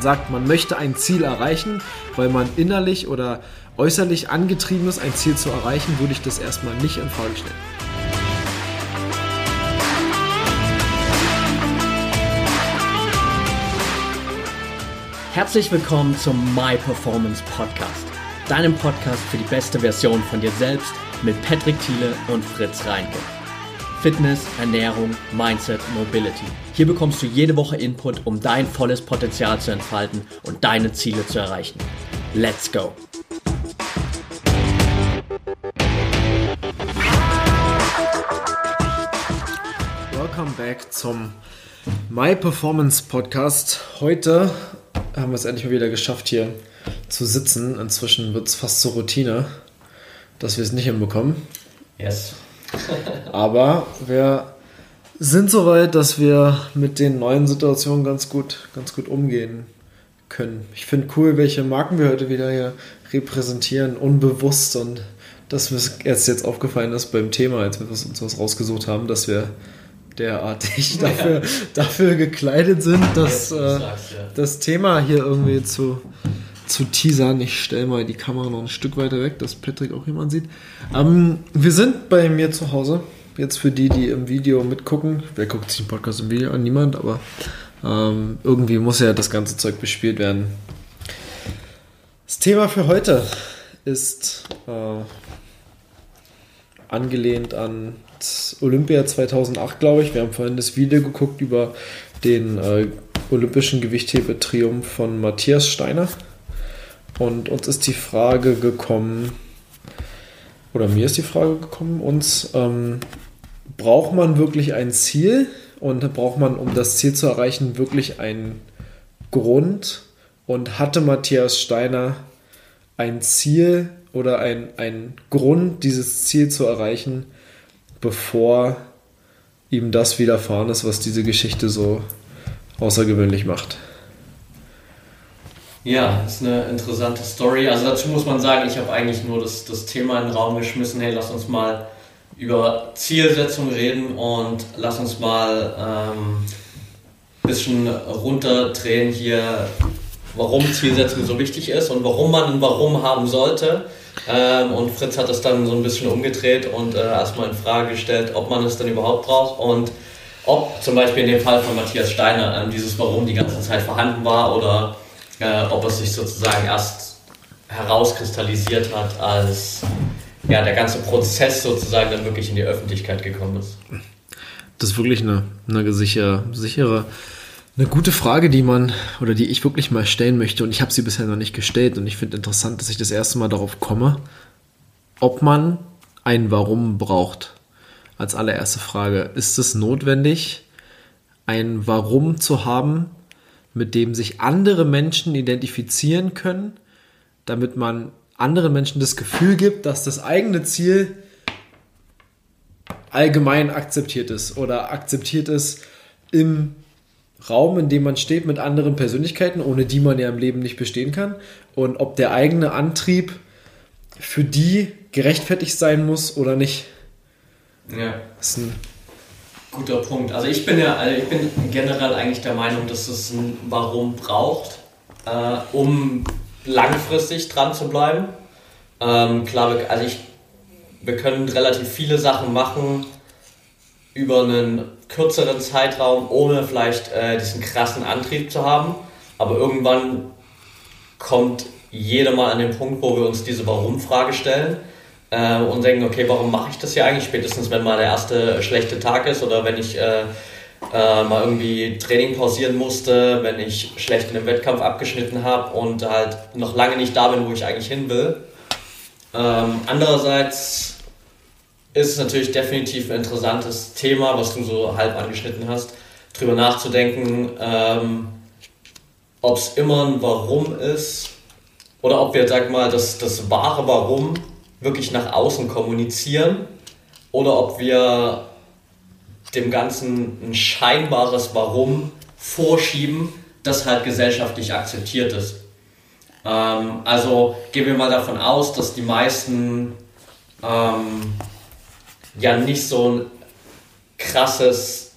man sagt, man möchte ein Ziel erreichen, weil man innerlich oder äußerlich angetrieben ist, ein Ziel zu erreichen, würde ich das erstmal nicht in Frage stellen. Herzlich willkommen zum My Performance Podcast, deinem Podcast für die beste Version von dir selbst mit Patrick Thiele und Fritz Reinke. Fitness, Ernährung, Mindset, Mobility. Hier bekommst du jede Woche Input, um dein volles Potenzial zu entfalten und deine Ziele zu erreichen. Let's go! Welcome back zum My Performance Podcast. Heute haben wir es endlich mal wieder geschafft, hier zu sitzen. Inzwischen wird es fast zur Routine, dass wir es nicht hinbekommen. Yes. Aber wir sind so weit, dass wir mit den neuen Situationen ganz gut, ganz gut umgehen können. Ich finde cool, welche Marken wir heute wieder hier repräsentieren, unbewusst und dass mir erst jetzt aufgefallen ist beim Thema, als wir uns was rausgesucht haben, dass wir derartig dafür, ja. dafür gekleidet sind, dass, äh, das Thema hier irgendwie zu, zu teasern. Ich stelle mal die Kamera noch ein Stück weiter weg, dass Patrick auch jemand sieht. Ähm, wir sind bei mir zu Hause. Jetzt für die, die im Video mitgucken. Wer guckt sich den Podcast im Video an? Niemand, aber ähm, irgendwie muss ja das ganze Zeug bespielt werden. Das Thema für heute ist äh, angelehnt an Olympia 2008, glaube ich. Wir haben vorhin das Video geguckt über den äh, olympischen Gewichthebetriumph von Matthias Steiner. Und uns ist die Frage gekommen, oder mir ist die Frage gekommen, uns, ähm, braucht man wirklich ein Ziel und braucht man, um das Ziel zu erreichen, wirklich einen Grund? Und hatte Matthias Steiner ein Ziel oder ein, ein Grund, dieses Ziel zu erreichen, bevor ihm das widerfahren ist, was diese Geschichte so außergewöhnlich macht. Ja, ist eine interessante Story. Also dazu muss man sagen, ich habe eigentlich nur das, das Thema in den Raum geschmissen, hey, lass uns mal über Zielsetzung reden und lass uns mal ein ähm, bisschen runterdrehen hier, warum Zielsetzung so wichtig ist und warum man ein Warum haben sollte. Ähm, und Fritz hat das dann so ein bisschen umgedreht und äh, erstmal in Frage gestellt, ob man es denn überhaupt braucht und ob zum Beispiel in dem Fall von Matthias Steiner äh, dieses Warum die ganze Zeit vorhanden war oder äh, ob es sich sozusagen erst herauskristallisiert hat, als ja, der ganze Prozess sozusagen dann wirklich in die Öffentlichkeit gekommen ist. Das ist wirklich eine, eine sichere, sichere eine gute Frage, die man oder die ich wirklich mal stellen möchte und ich habe sie bisher noch nicht gestellt und ich finde interessant, dass ich das erste Mal darauf komme, ob man ein Warum braucht. Als allererste Frage, ist es notwendig, ein Warum zu haben, mit dem sich andere Menschen identifizieren können, damit man anderen Menschen das Gefühl gibt, dass das eigene Ziel allgemein akzeptiert ist oder akzeptiert ist im Raum, in dem man steht mit anderen Persönlichkeiten, ohne die man ja im Leben nicht bestehen kann. Und ob der eigene Antrieb für die gerechtfertigt sein muss oder nicht. Ja. Das ist ein guter Punkt. Also ich bin ja, also ich bin generell eigentlich der Meinung, dass es ein Warum braucht, äh, um langfristig dran zu bleiben. Ähm, klar, also ich, wir können relativ viele Sachen machen über einen kürzeren Zeitraum, ohne vielleicht äh, diesen krassen Antrieb zu haben. Aber irgendwann kommt jeder mal an den Punkt, wo wir uns diese Warum-Frage stellen äh, und denken, okay, warum mache ich das hier eigentlich? Spätestens, wenn mal der erste schlechte Tag ist oder wenn ich äh, äh, mal irgendwie Training pausieren musste, wenn ich schlecht in einem Wettkampf abgeschnitten habe und halt noch lange nicht da bin, wo ich eigentlich hin will. Ähm, andererseits ist es natürlich definitiv ein interessantes Thema, was du so halb angeschnitten hast, drüber nachzudenken, ähm, ob es immer ein Warum ist oder ob wir, sag mal, das, das wahre Warum wirklich nach außen kommunizieren oder ob wir dem Ganzen ein scheinbares Warum vorschieben, das halt gesellschaftlich akzeptiert ist. Ähm, also gehen wir mal davon aus, dass die meisten ähm, ja nicht so ein krasses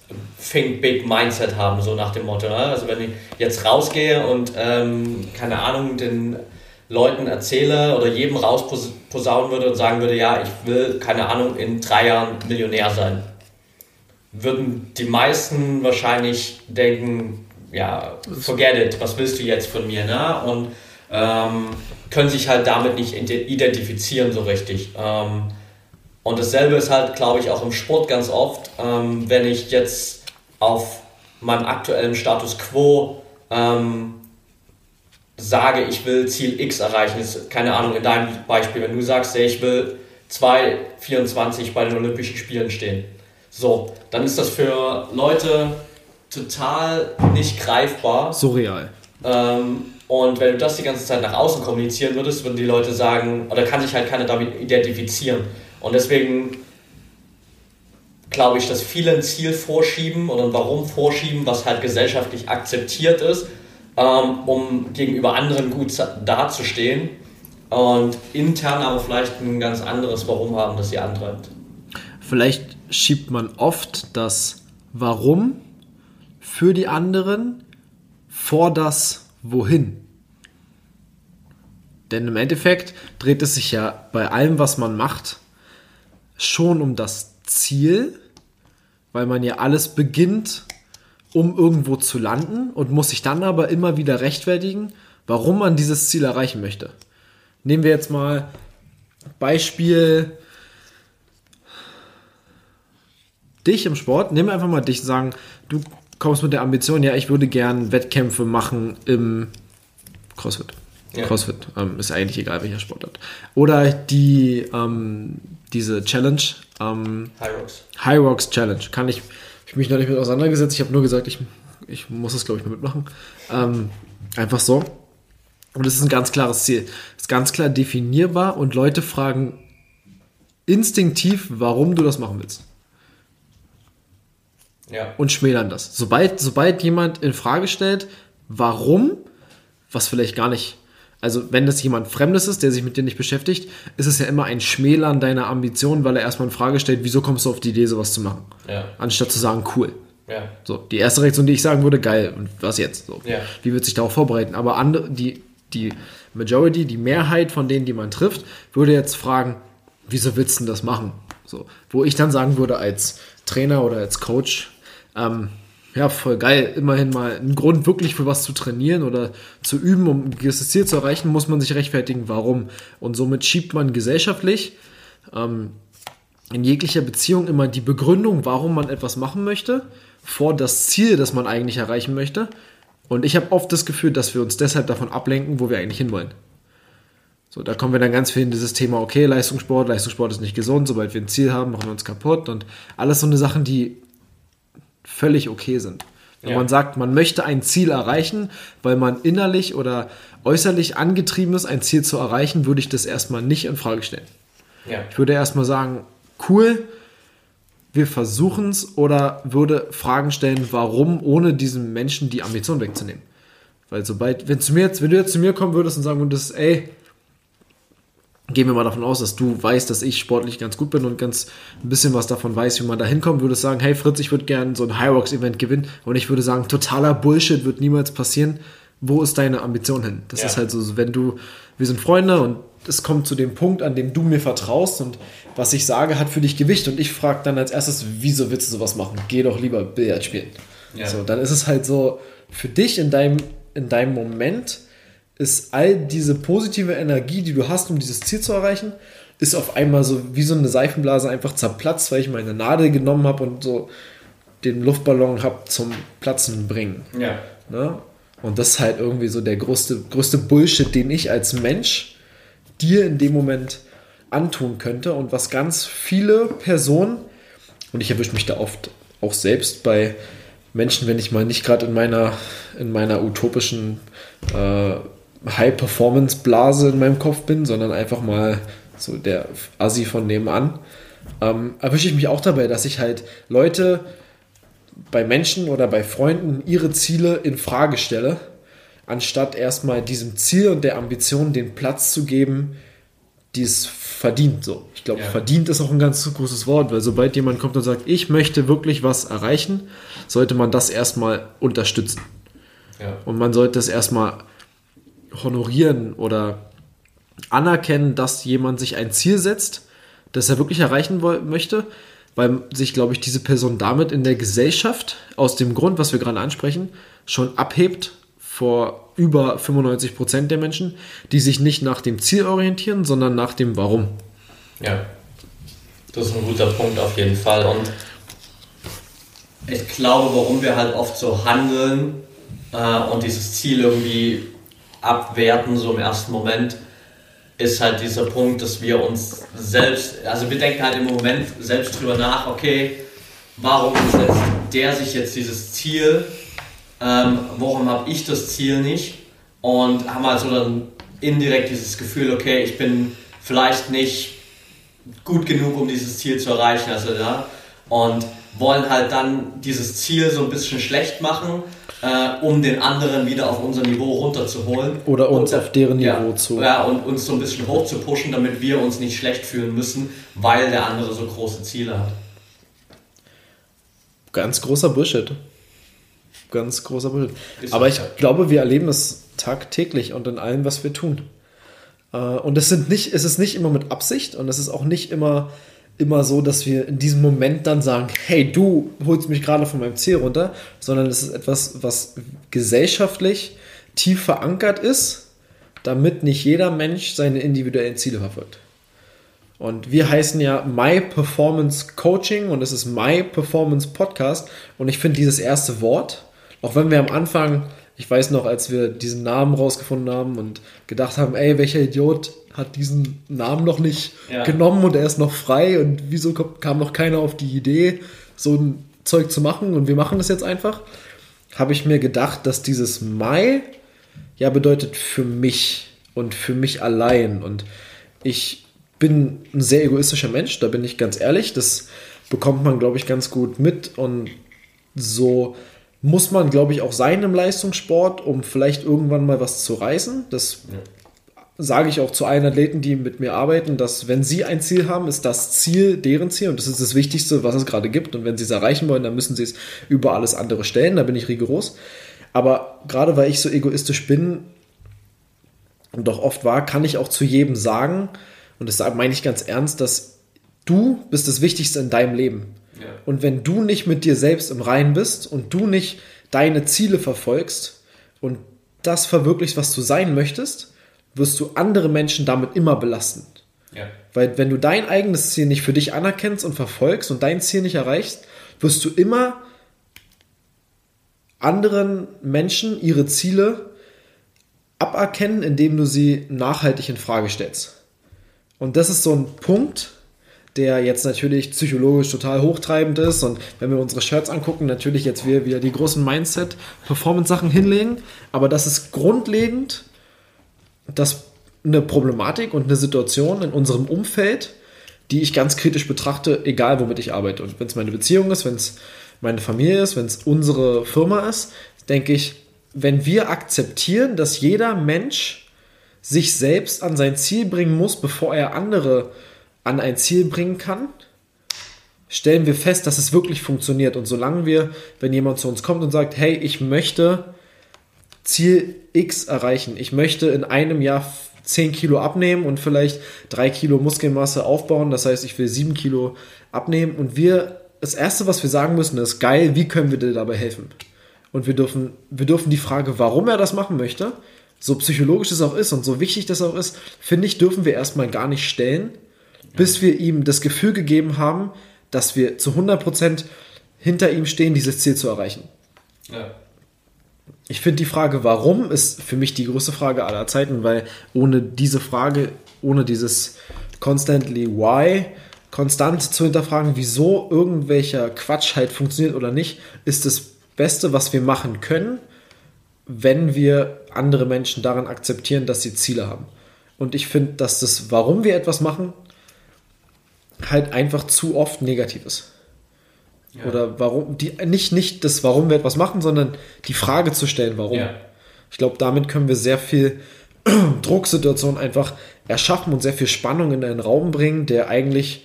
Think Big Mindset haben, so nach dem Motto. Ne? Also wenn ich jetzt rausgehe und ähm, keine Ahnung, den Leuten erzähle oder jedem rausposaunen würde und sagen würde, ja, ich will, keine Ahnung, in drei Jahren Millionär sein, würden die meisten wahrscheinlich denken, ja, forget it, was willst du jetzt von mir, ne? Und ähm, können sich halt damit nicht identifizieren so richtig. Ähm, und dasselbe ist halt, glaube ich, auch im Sport ganz oft, ähm, wenn ich jetzt auf meinem aktuellen Status quo ähm, sage, ich will Ziel X erreichen, ist, keine Ahnung, in deinem Beispiel, wenn du sagst, ich will 2,24 bei den Olympischen Spielen stehen. So, dann ist das für Leute total nicht greifbar. Surreal. Ähm, und wenn du das die ganze Zeit nach außen kommunizieren würdest, würden die Leute sagen, oder kann sich halt keiner damit identifizieren. Und deswegen glaube ich, dass viele ein Ziel vorschieben oder ein Warum vorschieben, was halt gesellschaftlich akzeptiert ist, ähm, um gegenüber anderen gut dazustehen und intern aber vielleicht ein ganz anderes Warum haben, das sie antreibt. Vielleicht schiebt man oft das Warum für die anderen vor das Wohin. Denn im Endeffekt dreht es sich ja bei allem, was man macht, schon um das Ziel, weil man ja alles beginnt, um irgendwo zu landen und muss sich dann aber immer wieder rechtfertigen, warum man dieses Ziel erreichen möchte. Nehmen wir jetzt mal Beispiel dich im Sport. Nehmen wir einfach mal dich und sagen, du kommst mit der Ambition, ja, ich würde gern Wettkämpfe machen im CrossFit. Ja. CrossFit ähm, ist eigentlich egal, welcher Sportart. Oder die ähm, diese Challenge. Ähm, High Rocks. High Rocks Challenge. Kann ich, ich mich noch nicht mit auseinandergesetzt. Ich habe nur gesagt, ich, ich muss es, glaube ich, mal mitmachen. Ähm, einfach so. Und es ist ein ganz klares Ziel. Es ist ganz klar definierbar und Leute fragen instinktiv, warum du das machen willst. Ja. Und schmälern das. Sobald, sobald jemand in Frage stellt, warum, was vielleicht gar nicht also wenn das jemand Fremdes ist, der sich mit dir nicht beschäftigt, ist es ja immer ein Schmälern deiner Ambitionen, weil er erstmal in Frage stellt, wieso kommst du auf die Idee, sowas zu machen? Ja. Anstatt zu sagen, cool. Ja. So, die erste Reaktion, die ich sagen würde, geil, und was jetzt? So. Ja. Wie wird sich darauf vorbereiten? Aber andere, die, die Majority, die Mehrheit von denen, die man trifft, würde jetzt fragen, wieso willst du das machen? So, wo ich dann sagen würde, als Trainer oder als Coach, ähm, ja, voll geil. Immerhin mal einen Grund wirklich für was zu trainieren oder zu üben, um ein gewisses Ziel zu erreichen, muss man sich rechtfertigen, warum. Und somit schiebt man gesellschaftlich ähm, in jeglicher Beziehung immer die Begründung, warum man etwas machen möchte, vor das Ziel, das man eigentlich erreichen möchte. Und ich habe oft das Gefühl, dass wir uns deshalb davon ablenken, wo wir eigentlich hinwollen. So, da kommen wir dann ganz viel in dieses Thema, okay, Leistungssport, Leistungssport ist nicht gesund, sobald wir ein Ziel haben, machen wir uns kaputt und alles so eine Sachen, die völlig okay sind. Wenn ja. man sagt, man möchte ein Ziel erreichen, weil man innerlich oder äußerlich angetrieben ist, ein Ziel zu erreichen, würde ich das erstmal nicht in Frage stellen. Ja. Ich würde erstmal sagen, cool, wir versuchen es oder würde Fragen stellen, warum, ohne diesem Menschen die Ambition wegzunehmen. Weil sobald, wenn, zu mir jetzt, wenn du jetzt zu mir kommen würdest und sagen würdest, ey, gehen wir mal davon aus, dass du weißt, dass ich sportlich ganz gut bin und ganz ein bisschen was davon weiß, wie man da hinkommt, würdest sagen, hey Fritz, ich würde gerne so ein High Rocks Event gewinnen und ich würde sagen, totaler Bullshit wird niemals passieren. Wo ist deine Ambition hin? Das ja. ist halt so, wenn du, wir sind Freunde und es kommt zu dem Punkt, an dem du mir vertraust und was ich sage, hat für dich Gewicht und ich frage dann als erstes, wieso willst du sowas machen? Geh doch lieber Billard spielen. Ja. So, dann ist es halt so, für dich in deinem, in deinem Moment ist all diese positive Energie, die du hast, um dieses Ziel zu erreichen, ist auf einmal so wie so eine Seifenblase einfach zerplatzt, weil ich meine Nadel genommen habe und so den Luftballon habe zum Platzen bringen. Ja. Ne? Und das ist halt irgendwie so der größte, größte Bullshit, den ich als Mensch dir in dem Moment antun könnte und was ganz viele Personen, und ich erwische mich da oft auch selbst bei Menschen, wenn ich mal nicht gerade in meiner, in meiner utopischen äh, High-Performance-Blase in meinem Kopf bin, sondern einfach mal so der Assi von nebenan, ähm, erwische ich mich auch dabei, dass ich halt Leute bei Menschen oder bei Freunden ihre Ziele in Frage stelle, anstatt erstmal diesem Ziel und der Ambition den Platz zu geben, die es verdient. So. Ich glaube, ja. verdient ist auch ein ganz großes Wort, weil sobald jemand kommt und sagt, ich möchte wirklich was erreichen, sollte man das erstmal unterstützen. Ja. Und man sollte es erstmal honorieren oder anerkennen, dass jemand sich ein Ziel setzt, das er wirklich erreichen möchte, weil sich, glaube ich, diese Person damit in der Gesellschaft aus dem Grund, was wir gerade ansprechen, schon abhebt vor über 95 Prozent der Menschen, die sich nicht nach dem Ziel orientieren, sondern nach dem Warum. Ja, das ist ein guter Punkt auf jeden Fall. Und ich glaube, warum wir halt oft so handeln äh, und dieses Ziel irgendwie abwerten, so im ersten Moment, ist halt dieser Punkt, dass wir uns selbst, also wir denken halt im Moment selbst drüber nach, okay, warum setzt der sich jetzt dieses Ziel, ähm, warum habe ich das Ziel nicht? Und haben halt so dann indirekt dieses Gefühl, okay, ich bin vielleicht nicht gut genug, um dieses Ziel zu erreichen, also ja, und wollen halt dann dieses Ziel so ein bisschen schlecht machen äh, um den anderen wieder auf unser Niveau runterzuholen. Oder uns und, auf deren Niveau ja, zu. Ja, und uns so ein bisschen hoch zu pushen, damit wir uns nicht schlecht fühlen müssen, weil der andere so große Ziele hat. Ganz großer Bullshit. Ganz großer Bullshit. Ist Aber ich halt. glaube, wir erleben das tagtäglich und in allem, was wir tun. Äh, und es, sind nicht, es ist nicht immer mit Absicht und es ist auch nicht immer immer so, dass wir in diesem Moment dann sagen, hey, du holst mich gerade von meinem Ziel runter, sondern es ist etwas, was gesellschaftlich tief verankert ist, damit nicht jeder Mensch seine individuellen Ziele verfolgt. Und wir heißen ja My Performance Coaching und es ist My Performance Podcast. Und ich finde dieses erste Wort, auch wenn wir am Anfang, ich weiß noch, als wir diesen Namen rausgefunden haben und gedacht haben, ey, welcher Idiot hat diesen Namen noch nicht ja. genommen und er ist noch frei und wieso kam noch keiner auf die Idee, so ein Zeug zu machen und wir machen das jetzt einfach, habe ich mir gedacht, dass dieses Mai ja bedeutet für mich und für mich allein und ich bin ein sehr egoistischer Mensch, da bin ich ganz ehrlich, das bekommt man glaube ich ganz gut mit und so muss man, glaube ich, auch sein im Leistungssport, um vielleicht irgendwann mal was zu reißen. Das ja sage ich auch zu allen Athleten, die mit mir arbeiten, dass wenn sie ein Ziel haben, ist das Ziel deren Ziel und das ist das Wichtigste, was es gerade gibt. Und wenn sie es erreichen wollen, dann müssen sie es über alles andere stellen. Da bin ich rigoros. Aber gerade weil ich so egoistisch bin und doch oft war, kann ich auch zu jedem sagen, und das meine ich ganz ernst, dass du bist das Wichtigste in deinem Leben. Ja. Und wenn du nicht mit dir selbst im Reinen bist und du nicht deine Ziele verfolgst und das verwirklichst, was du sein möchtest, wirst du andere Menschen damit immer belasten. Ja. Weil wenn du dein eigenes Ziel nicht für dich anerkennst und verfolgst und dein Ziel nicht erreichst, wirst du immer anderen Menschen ihre Ziele aberkennen, indem du sie nachhaltig in Frage stellst. Und das ist so ein Punkt, der jetzt natürlich psychologisch total hochtreibend ist. Und wenn wir unsere Shirts angucken, natürlich jetzt wir wieder die großen Mindset-Performance-Sachen hinlegen. Aber das ist grundlegend dass eine Problematik und eine Situation in unserem Umfeld, die ich ganz kritisch betrachte, egal womit ich arbeite. Und wenn es meine Beziehung ist, wenn es meine Familie ist, wenn es unsere Firma ist, denke ich, wenn wir akzeptieren, dass jeder Mensch sich selbst an sein Ziel bringen muss, bevor er andere an ein Ziel bringen kann, stellen wir fest, dass es wirklich funktioniert. Und solange wir, wenn jemand zu uns kommt und sagt, hey, ich möchte Ziel X erreichen. Ich möchte in einem Jahr 10 Kilo abnehmen und vielleicht 3 Kilo Muskelmasse aufbauen. Das heißt, ich will 7 Kilo abnehmen. Und wir, das Erste, was wir sagen müssen, ist geil, wie können wir dir dabei helfen? Und wir dürfen, wir dürfen die Frage, warum er das machen möchte, so psychologisch es auch ist und so wichtig das auch ist, finde ich, dürfen wir erstmal gar nicht stellen, bis wir ihm das Gefühl gegeben haben, dass wir zu 100% hinter ihm stehen, dieses Ziel zu erreichen. Ja ich finde die Frage, warum, ist für mich die größte Frage aller Zeiten, weil ohne diese Frage, ohne dieses constantly why, konstant zu hinterfragen, wieso irgendwelcher Quatsch halt funktioniert oder nicht, ist das Beste, was wir machen können, wenn wir andere Menschen daran akzeptieren, dass sie Ziele haben. Und ich finde, dass das, warum wir etwas machen, halt einfach zu oft negativ ist. Ja. Oder warum, die, nicht, nicht das, warum wir etwas machen, sondern die Frage zu stellen, warum. Ja. Ich glaube, damit können wir sehr viel Drucksituation einfach erschaffen und sehr viel Spannung in einen Raum bringen, der eigentlich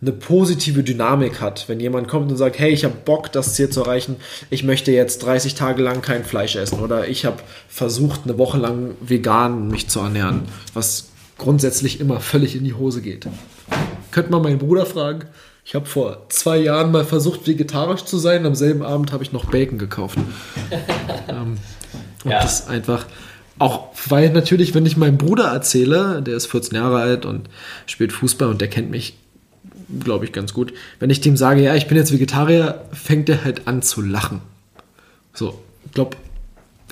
eine positive Dynamik hat. Wenn jemand kommt und sagt, hey, ich habe Bock, das Ziel zu erreichen, ich möchte jetzt 30 Tage lang kein Fleisch essen oder ich habe versucht, eine Woche lang vegan mich zu ernähren, was grundsätzlich immer völlig in die Hose geht. Könnte man meinen Bruder fragen. Ich habe vor zwei Jahren mal versucht, vegetarisch zu sein. Am selben Abend habe ich noch Bacon gekauft. ähm, und ja. das einfach, auch weil natürlich, wenn ich meinem Bruder erzähle, der ist 14 Jahre alt und spielt Fußball und der kennt mich glaube ich, ganz gut. Wenn ich dem sage, ja, ich bin jetzt Vegetarier, fängt er halt an zu lachen. So, ich glaube,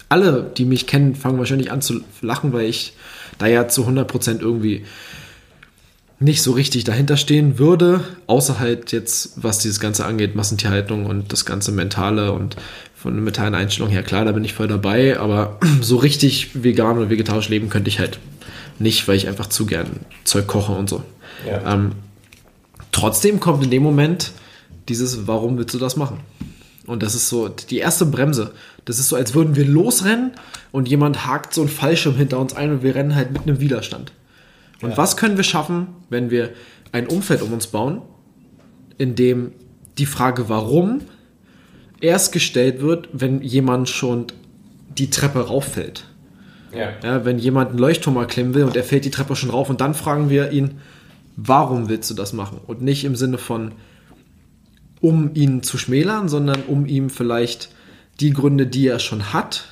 alle, die mich kennen, fangen wahrscheinlich an zu lachen, weil ich da ja zu 100% irgendwie nicht so richtig dahinter stehen würde, außer halt jetzt, was dieses Ganze angeht, Massentierhaltung und das ganze Mentale und von der mentalen Einstellung her, klar, da bin ich voll dabei, aber so richtig vegan oder vegetarisch leben könnte ich halt nicht, weil ich einfach zu gern Zeug koche und so. Ja. Ähm, Trotzdem kommt in dem Moment dieses, warum willst du das machen? Und das ist so die erste Bremse. Das ist so, als würden wir losrennen und jemand hakt so ein Fallschirm hinter uns ein und wir rennen halt mit einem Widerstand. Und ja. was können wir schaffen, wenn wir ein Umfeld um uns bauen, in dem die Frage warum erst gestellt wird, wenn jemand schon die Treppe rauffällt. Ja. ja. wenn jemand einen Leuchtturm erklimmen will und er fällt die Treppe schon rauf und dann fragen wir ihn, warum willst du das machen? Und nicht im Sinne von, um ihn zu schmälern, sondern um ihm vielleicht die Gründe, die er schon hat,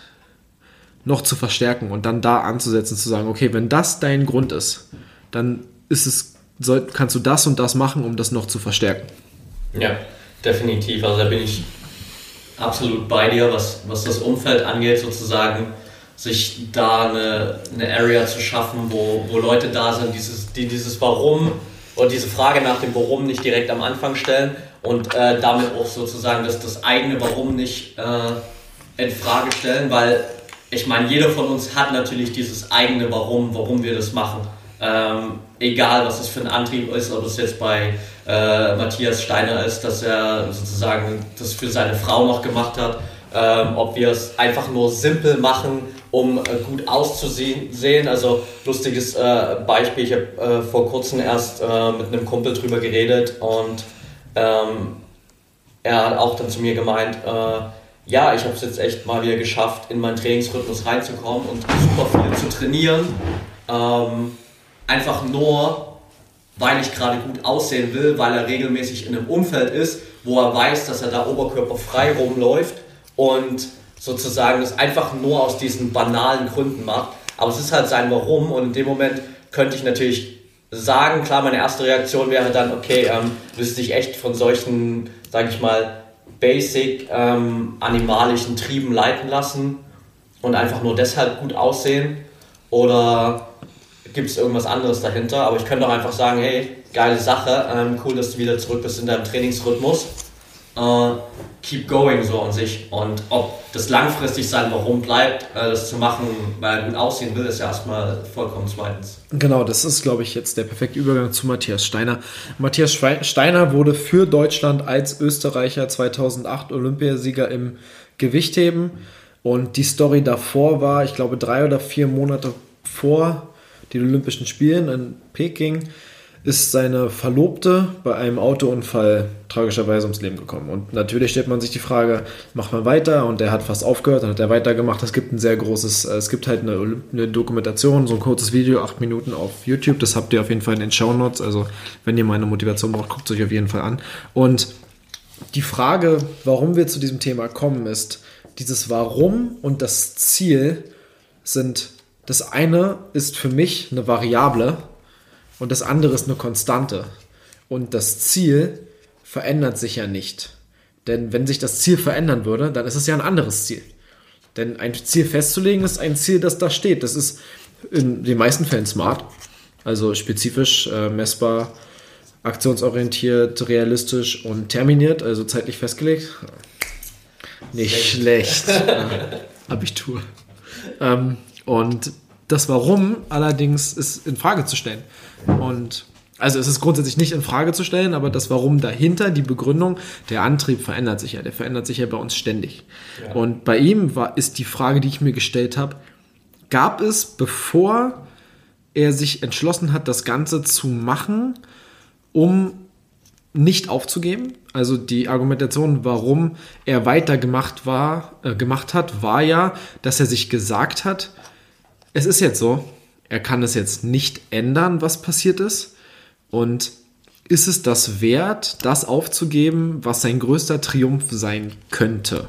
noch zu verstärken und dann da anzusetzen, zu sagen, okay, wenn das dein Grund ist, dann ist es, soll, kannst du das und das machen, um das noch zu verstärken. Ja, definitiv. Also da bin ich absolut bei dir, was, was das Umfeld angeht, sozusagen sich da eine, eine Area zu schaffen, wo, wo Leute da sind, dieses, die dieses Warum und diese Frage nach dem Warum nicht direkt am Anfang stellen und äh, damit auch sozusagen das, das eigene Warum nicht äh, in Frage stellen, weil ich meine, jeder von uns hat natürlich dieses eigene Warum, warum wir das machen. Ähm, egal, was es für ein Antrieb ist, ob es jetzt bei äh, Matthias Steiner ist, dass er sozusagen das für seine Frau noch gemacht hat, ähm, ob wir es einfach nur simpel machen, um äh, gut auszusehen. Also lustiges äh, Beispiel, ich habe äh, vor kurzem erst äh, mit einem Kumpel drüber geredet und ähm, er hat auch dann zu mir gemeint, äh, ja, ich habe es jetzt echt mal wieder geschafft, in meinen Trainingsrhythmus reinzukommen und super viel zu trainieren. Ähm, einfach nur, weil ich gerade gut aussehen will, weil er regelmäßig in einem Umfeld ist, wo er weiß, dass er da oberkörperfrei rumläuft und sozusagen das einfach nur aus diesen banalen Gründen macht. Aber es ist halt sein Warum und in dem Moment könnte ich natürlich sagen, klar, meine erste Reaktion wäre dann, okay, ähm, du dich echt von solchen, sage ich mal, basic ähm, animalischen Trieben leiten lassen und einfach nur deshalb gut aussehen? Oder gibt es irgendwas anderes dahinter? Aber ich könnte auch einfach sagen, hey, geile Sache, ähm, cool, dass du wieder zurück bist in deinem Trainingsrhythmus äh, keep going so an sich. Und ob das langfristig sein Warum bleibt, äh, das zu machen, weil er gut aussehen will, ist ja erstmal vollkommen zweitens. Genau, das ist, glaube ich, jetzt der perfekte Übergang zu Matthias Steiner. Matthias Steiner wurde für Deutschland als Österreicher 2008 Olympiasieger im Gewichtheben. Und die Story davor war, ich glaube, drei oder vier Monate vor den Olympischen Spielen in Peking ist seine Verlobte bei einem Autounfall tragischerweise ums Leben gekommen. Und natürlich stellt man sich die Frage, macht man weiter? Und er hat fast aufgehört, dann hat er weitergemacht. Es gibt ein sehr großes, äh, es gibt halt eine, eine, Dokumentation, so ein kurzes Video, acht Minuten auf YouTube. Das habt ihr auf jeden Fall in den Show Notes. Also wenn ihr meine Motivation braucht, guckt es euch auf jeden Fall an. Und die Frage, warum wir zu diesem Thema kommen, ist, dieses Warum und das Ziel sind, das eine ist für mich eine Variable, und das andere ist eine Konstante. Und das Ziel verändert sich ja nicht. Denn wenn sich das Ziel verändern würde, dann ist es ja ein anderes Ziel. Denn ein Ziel festzulegen ist ein Ziel, das da steht. Das ist in den meisten Fällen smart, also spezifisch, äh, messbar, aktionsorientiert, realistisch und terminiert, also zeitlich festgelegt. Nicht schlecht. Abitur. Ähm, und das Warum allerdings ist in Frage zu stellen. Und also es ist grundsätzlich nicht in Frage zu stellen, aber das Warum dahinter, die Begründung, der Antrieb verändert sich ja. Der verändert sich ja bei uns ständig. Ja. Und bei ihm war, ist die Frage, die ich mir gestellt habe, gab es, bevor er sich entschlossen hat, das Ganze zu machen, um nicht aufzugeben. Also die Argumentation, warum er weitergemacht war, äh, gemacht hat, war ja, dass er sich gesagt hat, es ist jetzt so, er kann es jetzt nicht ändern, was passiert ist. Und ist es das wert, das aufzugeben, was sein größter Triumph sein könnte?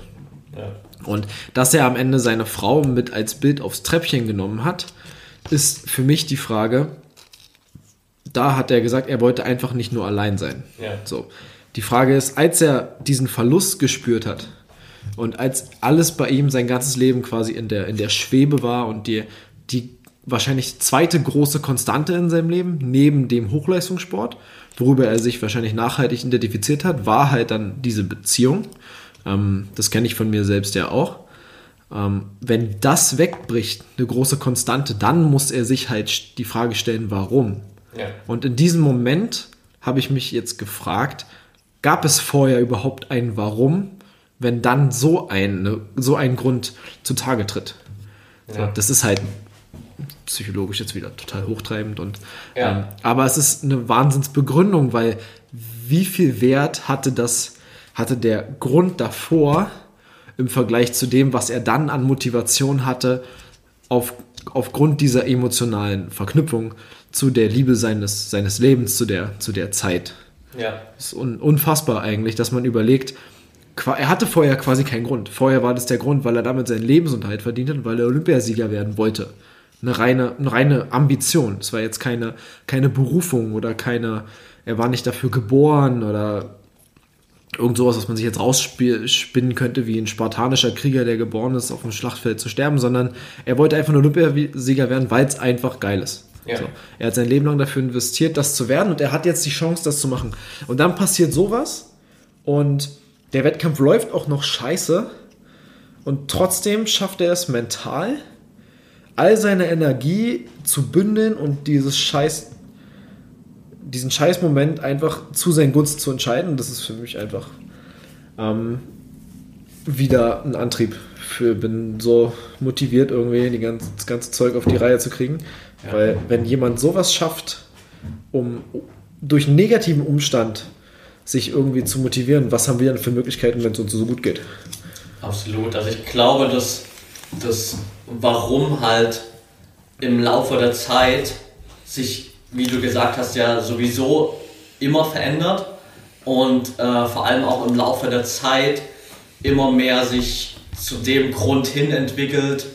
Ja. Und dass er am Ende seine Frau mit als Bild aufs Treppchen genommen hat, ist für mich die Frage, da hat er gesagt, er wollte einfach nicht nur allein sein. Ja. So. Die Frage ist, als er diesen Verlust gespürt hat und als alles bei ihm sein ganzes Leben quasi in der, in der Schwebe war und die, die wahrscheinlich zweite große Konstante in seinem Leben, neben dem Hochleistungssport, worüber er sich wahrscheinlich nachhaltig identifiziert hat, war halt dann diese Beziehung. Ähm, das kenne ich von mir selbst ja auch. Ähm, wenn das wegbricht, eine große Konstante, dann muss er sich halt die Frage stellen, warum. Ja. Und in diesem Moment habe ich mich jetzt gefragt, gab es vorher überhaupt ein Warum, wenn dann so ein, so ein Grund zutage tritt? Ja. So, das ist halt psychologisch jetzt wieder total hochtreibend und ja. ähm, aber es ist eine Wahnsinnsbegründung, weil wie viel Wert hatte das, hatte der Grund davor im Vergleich zu dem, was er dann an Motivation hatte, auf, aufgrund dieser emotionalen Verknüpfung zu der Liebe seines, seines Lebens, zu der, zu der Zeit. Ja. Das ist un, unfassbar eigentlich, dass man überlegt, er hatte vorher quasi keinen Grund. Vorher war das der Grund, weil er damit seinen Lebensunterhalt verdient hat und weil er Olympiasieger werden wollte. Eine reine, eine reine Ambition. Es war jetzt keine, keine Berufung oder keine, er war nicht dafür geboren oder irgend sowas, was man sich jetzt rausspinnen könnte, wie ein spartanischer Krieger, der geboren ist, auf dem Schlachtfeld zu sterben, sondern er wollte einfach ein Olympiasieger werden, weil es einfach geil ist. Ja. So. Er hat sein Leben lang dafür investiert, das zu werden und er hat jetzt die Chance, das zu machen. Und dann passiert sowas und der Wettkampf läuft auch noch scheiße und trotzdem schafft er es mental, all seine Energie zu bündeln und dieses Scheiß, diesen Scheißmoment einfach zu seinen Gunsten zu entscheiden. Das ist für mich einfach ähm, wieder ein Antrieb. Für, bin so motiviert, irgendwie die ganze, das ganze Zeug auf die Reihe zu kriegen. Ja. Weil wenn jemand sowas schafft, um durch einen negativen Umstand sich irgendwie zu motivieren, was haben wir dann für Möglichkeiten, wenn es uns so gut geht? Absolut. Also ich glaube, dass das Warum halt im Laufe der Zeit sich, wie du gesagt hast, ja sowieso immer verändert und äh, vor allem auch im Laufe der Zeit immer mehr sich zu dem Grund hin entwickelt,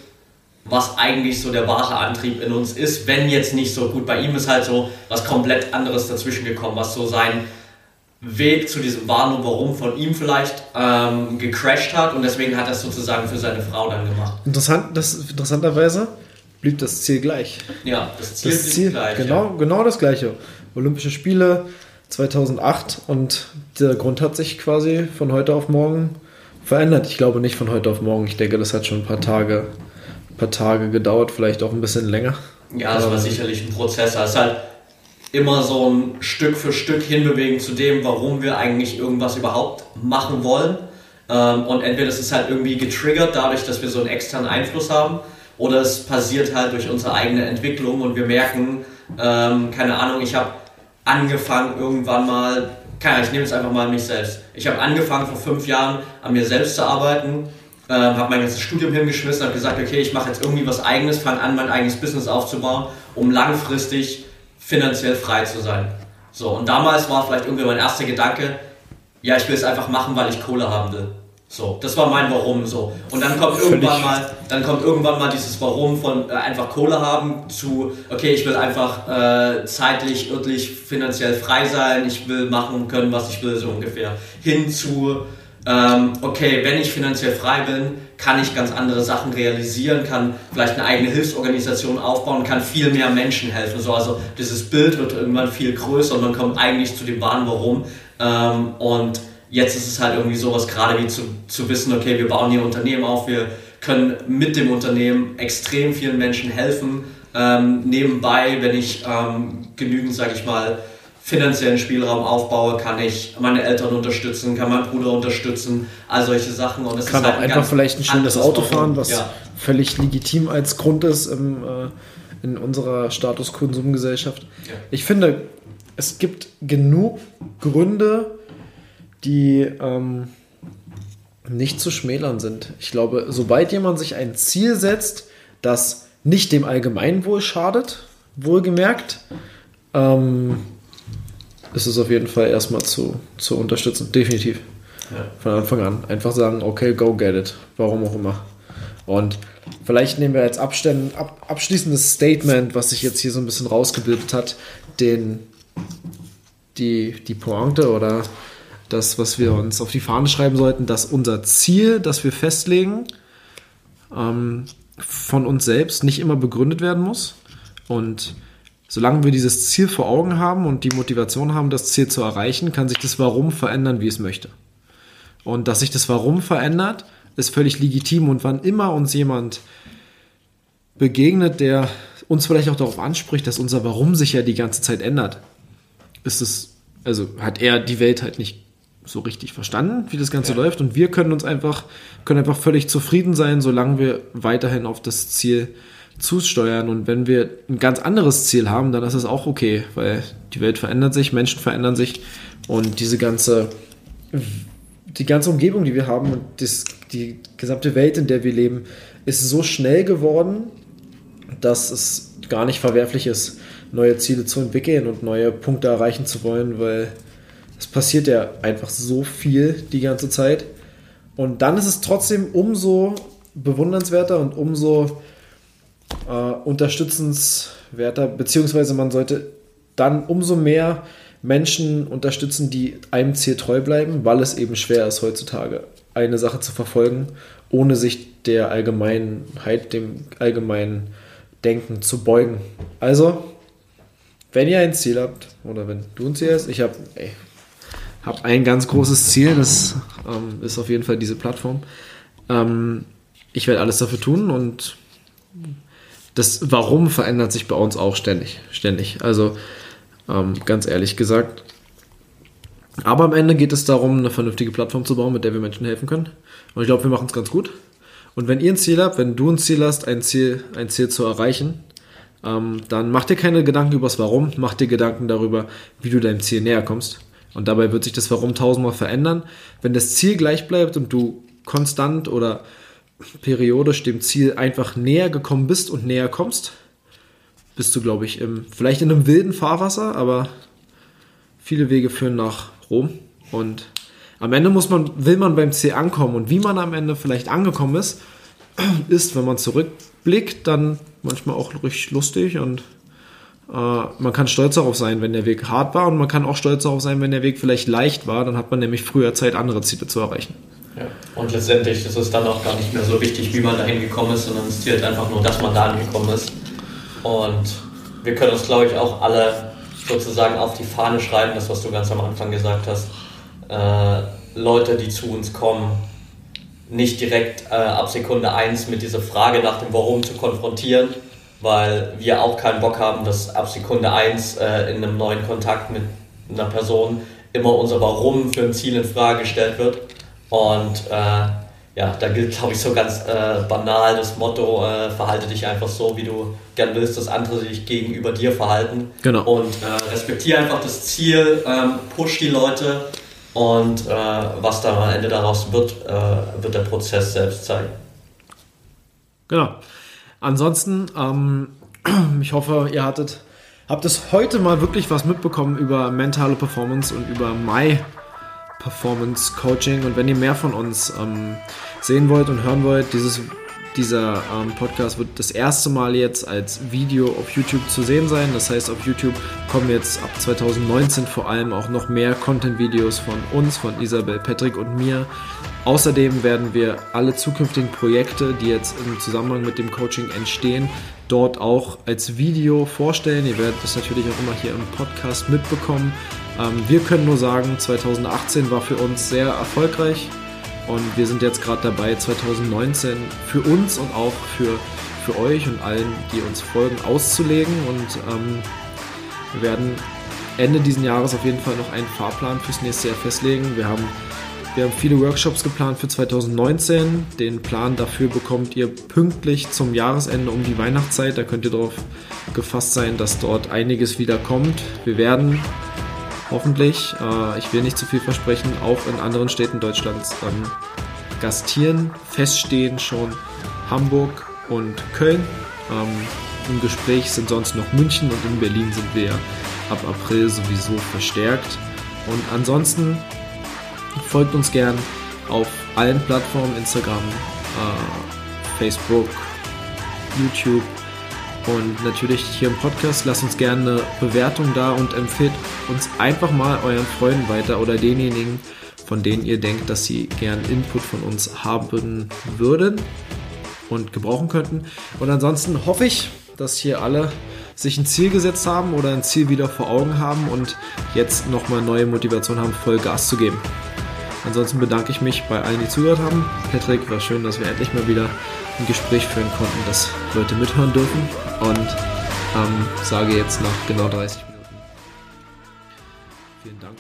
was eigentlich so der wahre Antrieb in uns ist, wenn jetzt nicht so gut. Bei ihm ist halt so was komplett anderes dazwischen gekommen, was so sein Weg zu diesem Warum, Warum von ihm vielleicht ähm, gecrashed hat und deswegen hat er es sozusagen für seine Frau dann gemacht. Interessant, das, interessanterweise blieb das Ziel gleich. Ja, das Ziel, das Ziel gleich. Genau, ja. genau das gleiche. Olympische Spiele 2008 und der Grund hat sich quasi von heute auf morgen verändert. Ich glaube nicht von heute auf morgen. Ich denke, das hat schon ein paar Tage, ein paar Tage gedauert, vielleicht auch ein bisschen länger. Ja, es war sicherlich ein Prozess. Es ist halt immer so ein Stück für Stück hinbewegen zu dem, warum wir eigentlich irgendwas überhaupt machen wollen. Ähm, und entweder es ist halt irgendwie getriggert dadurch, dass wir so einen externen Einfluss haben, oder es passiert halt durch unsere eigene Entwicklung und wir merken, ähm, keine Ahnung, ich habe angefangen irgendwann mal, keine Ahnung, ich nehme jetzt einfach mal mich selbst. Ich habe angefangen vor fünf Jahren an mir selbst zu arbeiten, äh, habe mein ganzes Studium hingeschmissen, habe gesagt, okay, ich mache jetzt irgendwie was eigenes, fange an, mein eigenes Business aufzubauen, um langfristig finanziell frei zu sein. So, und damals war vielleicht irgendwie mein erster Gedanke, ja, ich will es einfach machen, weil ich Kohle haben will. So, das war mein Warum so. Und dann kommt irgendwann mal, dann kommt irgendwann mal dieses Warum von äh, einfach Kohle haben zu, okay, ich will einfach äh, zeitlich, örtlich, finanziell frei sein, ich will machen können, was ich will, so ungefähr. Hin zu, ähm, okay, wenn ich finanziell frei bin, kann ich ganz andere Sachen realisieren, kann vielleicht eine eigene Hilfsorganisation aufbauen, kann viel mehr Menschen helfen. So, also dieses Bild wird irgendwann viel größer und man kommt eigentlich zu dem wahren Warum. Ähm, und jetzt ist es halt irgendwie sowas gerade wie zu, zu wissen, okay, wir bauen hier ein Unternehmen auf, wir können mit dem Unternehmen extrem vielen Menschen helfen. Ähm, nebenbei, wenn ich ähm, genügend, sage ich mal, finanziellen Spielraum aufbaue, kann ich meine Eltern unterstützen, kann meinen Bruder unterstützen, all solche Sachen. Und es kann ist halt auch ein einfach vielleicht ein schönes Auto fahren, was ja. völlig legitim als Grund ist im, äh, in unserer Status-Konsumgesellschaft. Ja. Ich finde, es gibt genug Gründe, die ähm, nicht zu schmälern sind. Ich glaube, sobald jemand sich ein Ziel setzt, das nicht dem Allgemeinwohl schadet, wohlgemerkt, ähm, ist es auf jeden Fall erstmal zu, zu unterstützen. Definitiv. Ja. Von Anfang an. Einfach sagen, okay, go get it. Warum auch immer. Und vielleicht nehmen wir als Abständ, ab, abschließendes Statement, was sich jetzt hier so ein bisschen rausgebildet hat, den, die, die Pointe oder das, was wir uns auf die Fahne schreiben sollten, dass unser Ziel, das wir festlegen, ähm, von uns selbst nicht immer begründet werden muss. Und solange wir dieses Ziel vor Augen haben und die Motivation haben, das Ziel zu erreichen, kann sich das Warum verändern, wie es möchte. Und dass sich das Warum verändert, ist völlig legitim. Und wann immer uns jemand begegnet, der uns vielleicht auch darauf anspricht, dass unser Warum sich ja die ganze Zeit ändert, ist es, also hat er die Welt halt nicht so richtig verstanden, wie das Ganze ja. läuft. Und wir können uns einfach, können einfach völlig zufrieden sein, solange wir weiterhin auf das Ziel zusteuern. Und wenn wir ein ganz anderes Ziel haben, dann ist es auch okay, weil die Welt verändert sich, Menschen verändern sich und diese ganze, die ganze Umgebung, die wir haben und das, die gesamte Welt, in der wir leben, ist so schnell geworden, dass es gar nicht verwerflich ist, neue Ziele zu entwickeln und neue Punkte erreichen zu wollen, weil es passiert ja einfach so viel die ganze Zeit. Und dann ist es trotzdem umso bewundernswerter und umso äh, unterstützenswerter, beziehungsweise man sollte dann umso mehr Menschen unterstützen, die einem Ziel treu bleiben, weil es eben schwer ist heutzutage, eine Sache zu verfolgen, ohne sich der Allgemeinheit, dem allgemeinen Denken zu beugen. Also, wenn ihr ein Ziel habt, oder wenn du ein Ziel hast, ich habe, habe ein ganz großes Ziel, das ähm, ist auf jeden Fall diese Plattform. Ähm, ich werde alles dafür tun und das Warum verändert sich bei uns auch ständig. Ständig. Also ähm, ganz ehrlich gesagt. Aber am Ende geht es darum, eine vernünftige Plattform zu bauen, mit der wir Menschen helfen können. Und ich glaube, wir machen es ganz gut. Und wenn ihr ein Ziel habt, wenn du ein Ziel hast, ein Ziel, ein Ziel zu erreichen, ähm, dann mach dir keine Gedanken über das Warum, mach dir Gedanken darüber, wie du deinem Ziel näher kommst. Und dabei wird sich das Warum tausendmal verändern. Wenn das Ziel gleich bleibt und du konstant oder periodisch dem Ziel einfach näher gekommen bist und näher kommst, bist du, glaube ich, im, vielleicht in einem wilden Fahrwasser, aber viele Wege führen nach Rom. Und am Ende muss man, will man beim Ziel ankommen. Und wie man am Ende vielleicht angekommen ist, ist, wenn man zurückblickt, dann manchmal auch richtig lustig und äh, man kann stolz darauf sein, wenn der Weg hart war und man kann auch stolz darauf sein, wenn der Weg vielleicht leicht war. Dann hat man nämlich früher Zeit, andere Ziele zu erreichen. Und letztendlich ist es dann auch gar nicht mehr so wichtig, wie man dahin gekommen ist, sondern es zählt einfach nur, dass man da angekommen ist. Und wir können uns, glaube ich, auch alle sozusagen auf die Fahne schreiben, das, was du ganz am Anfang gesagt hast. Äh, Leute, die zu uns kommen, nicht direkt äh, ab Sekunde 1 mit dieser Frage nach dem Warum zu konfrontieren, weil wir auch keinen Bock haben, dass ab Sekunde 1 äh, in einem neuen Kontakt mit einer Person immer unser Warum für ein Ziel in Frage gestellt wird. Und äh, ja, da gilt, glaube ich, so ganz äh, banal das Motto, äh, verhalte dich einfach so, wie du gern willst, dass andere sich gegenüber dir verhalten. Genau. Und äh, respektiere einfach das Ziel, ähm, push die Leute und äh, was dann am Ende daraus wird, äh, wird der Prozess selbst zeigen. Genau. Ansonsten, ähm, ich hoffe, ihr hattet, habt es heute mal wirklich was mitbekommen über mentale Performance und über My Performance Coaching. Und wenn ihr mehr von uns ähm, sehen wollt und hören wollt, dieses, dieser ähm, Podcast wird das erste Mal jetzt als Video auf YouTube zu sehen sein. Das heißt, auf YouTube kommen jetzt ab 2019 vor allem auch noch mehr Content-Videos von uns, von Isabel, Patrick und mir Außerdem werden wir alle zukünftigen Projekte, die jetzt im Zusammenhang mit dem Coaching entstehen, dort auch als Video vorstellen. Ihr werdet das natürlich auch immer hier im Podcast mitbekommen. Ähm, wir können nur sagen, 2018 war für uns sehr erfolgreich und wir sind jetzt gerade dabei, 2019 für uns und auch für, für euch und allen, die uns folgen, auszulegen und ähm, wir werden Ende dieses Jahres auf jeden Fall noch einen Fahrplan fürs nächste Jahr festlegen. Wir haben Wir haben viele Workshops geplant für 2019. Den Plan dafür bekommt ihr pünktlich zum Jahresende um die Weihnachtszeit. Da könnt ihr darauf gefasst sein, dass dort einiges wieder kommt. Wir werden hoffentlich, äh, ich will nicht zu viel versprechen, auch in anderen Städten Deutschlands ähm, gastieren. Feststehen schon Hamburg und Köln. Ähm, Im Gespräch sind sonst noch München und in Berlin sind wir ab April sowieso verstärkt. Und ansonsten folgt uns gern auf allen Plattformen, Instagram, äh, Facebook, YouTube und natürlich hier im Podcast. Lasst uns gerne eine Bewertung da und empfehlt uns einfach mal euren Freunden weiter oder denjenigen, von denen ihr denkt, dass sie gern Input von uns haben würden und gebrauchen könnten. Und ansonsten hoffe ich, dass hier alle sich ein Ziel gesetzt haben oder ein Ziel wieder vor Augen haben und jetzt nochmal neue Motivation haben, voll Gas zu geben. Ansonsten bedanke ich mich bei allen, die zugehört haben. Patrick, war schön, dass wir endlich mal wieder ein Gespräch führen konnten, dass Leute mithören dürfen und ähm, sage jetzt nach genau 30 Minuten vielen Dank.